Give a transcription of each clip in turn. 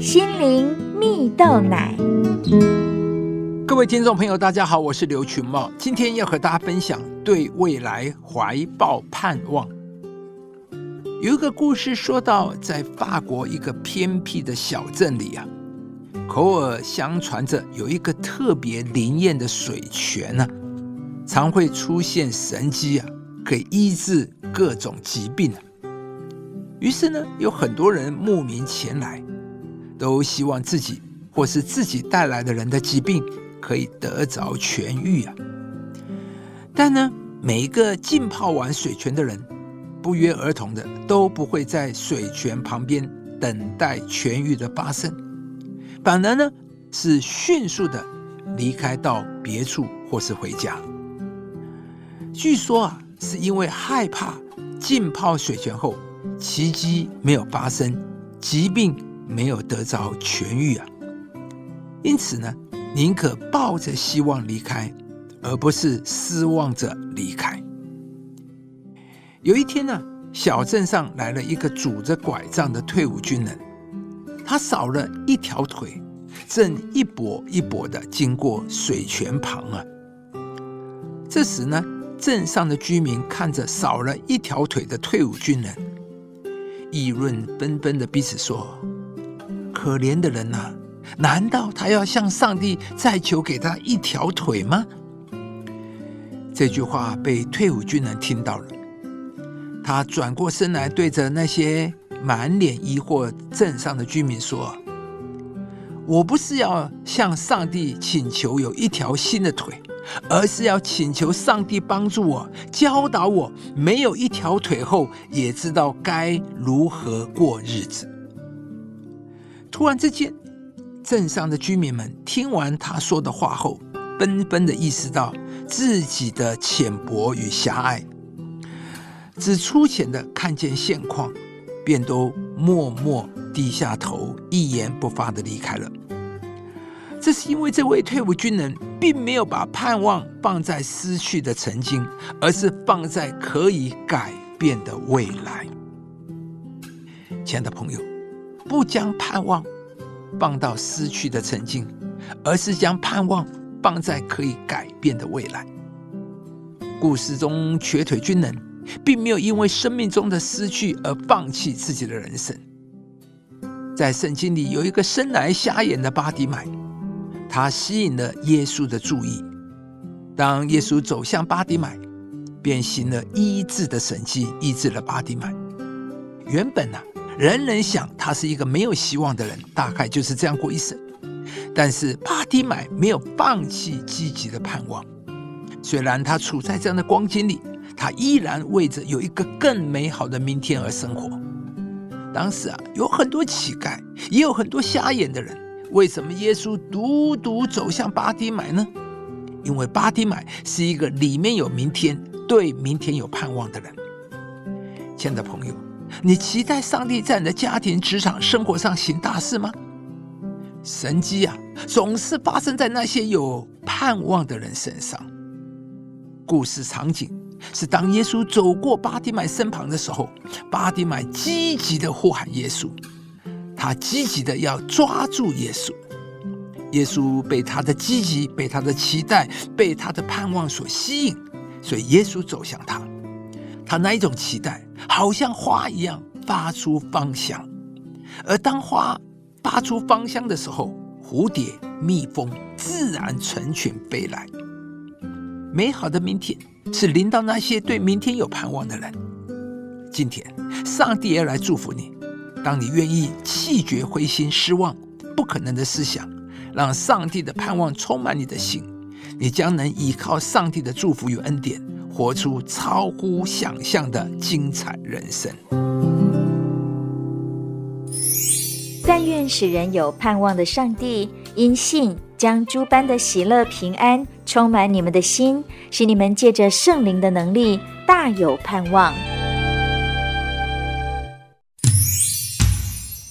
心灵蜜豆奶。各位听众朋友，大家好，我是刘群茂，今天要和大家分享对未来怀抱盼望。有一个故事说到，在法国一个偏僻的小镇里啊，口耳相传着有一个特别灵验的水泉呢，常会出现神迹啊，可以医治各种疾病啊。于是呢，有很多人慕名前来，都希望自己或是自己带来的人的疾病可以得着痊愈啊。但呢，每一个浸泡完水泉的人，不约而同的都不会在水泉旁边等待痊愈的发生，反而呢是迅速的离开到别处或是回家。据说啊，是因为害怕浸泡水泉后。奇迹没有发生，疾病没有得着痊愈啊！因此呢，宁可抱着希望离开，而不是失望着离开。有一天呢，小镇上来了一个拄着拐杖的退伍军人，他少了一条腿，正一跛一跛的经过水泉旁啊。这时呢，镇上的居民看着少了一条腿的退伍军人。议论纷纷的彼此说：“可怜的人呐，难道他要向上帝再求给他一条腿吗？”这句话被退伍军人听到了，他转过身来，对着那些满脸疑惑镇上的居民说：“我不是要向上帝请求有一条新的腿。”而是要请求上帝帮助我，教导我没有一条腿后，也知道该如何过日子。突然之间，镇上的居民们听完他说的话后，纷纷的意识到自己的浅薄与狭隘，只粗浅的看见现况，便都默默低下头，一言不发的离开了。这是因为这位退伍军人并没有把盼望放在失去的曾经，而是放在可以改变的未来。亲爱的朋友，不将盼望放到失去的曾经，而是将盼望放在可以改变的未来。故事中瘸腿军人并没有因为生命中的失去而放弃自己的人生。在圣经里有一个生来瞎眼的巴迪买。他吸引了耶稣的注意。当耶稣走向巴迪买，便行了医治的神迹，医治了巴迪买。原本呢，人人想他是一个没有希望的人，大概就是这样过一生。但是巴迪买没有放弃积极的盼望，虽然他处在这样的光景里，他依然为着有一个更美好的明天而生活。当时啊，有很多乞丐，也有很多瞎眼的人。为什么耶稣独独走向巴迪买呢？因为巴迪买是一个里面有明天、对明天有盼望的人。亲爱的朋友，你期待上帝在你的家庭、职场、生活上行大事吗？神迹啊，总是发生在那些有盼望的人身上。故事场景是当耶稣走过巴迪买身旁的时候，巴迪买积极的呼喊耶稣。他积极的要抓住耶稣，耶稣被他的积极、被他的期待、被他的盼望所吸引，所以耶稣走向他。他那一种期待，好像花一样发出芳香，而当花发出芳香的时候，蝴蝶、蜜蜂自然成群飞来。美好的明天是临到那些对明天有盼望的人。今天，上帝要来祝福你。当你愿意弃绝灰心、失望、不可能的思想，让上帝的盼望充满你的心，你将能依靠上帝的祝福与恩典，活出超乎想象的精彩人生。但愿使人有盼望的上帝，因信将诸般的喜乐、平安充满你们的心，使你们借着圣灵的能力，大有盼望。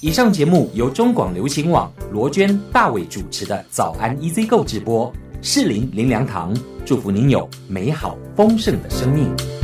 以上节目由中广流行网罗娟、大伟主持的《早安 EZ 购》直播，士林林良堂祝福您有美好丰盛的生命。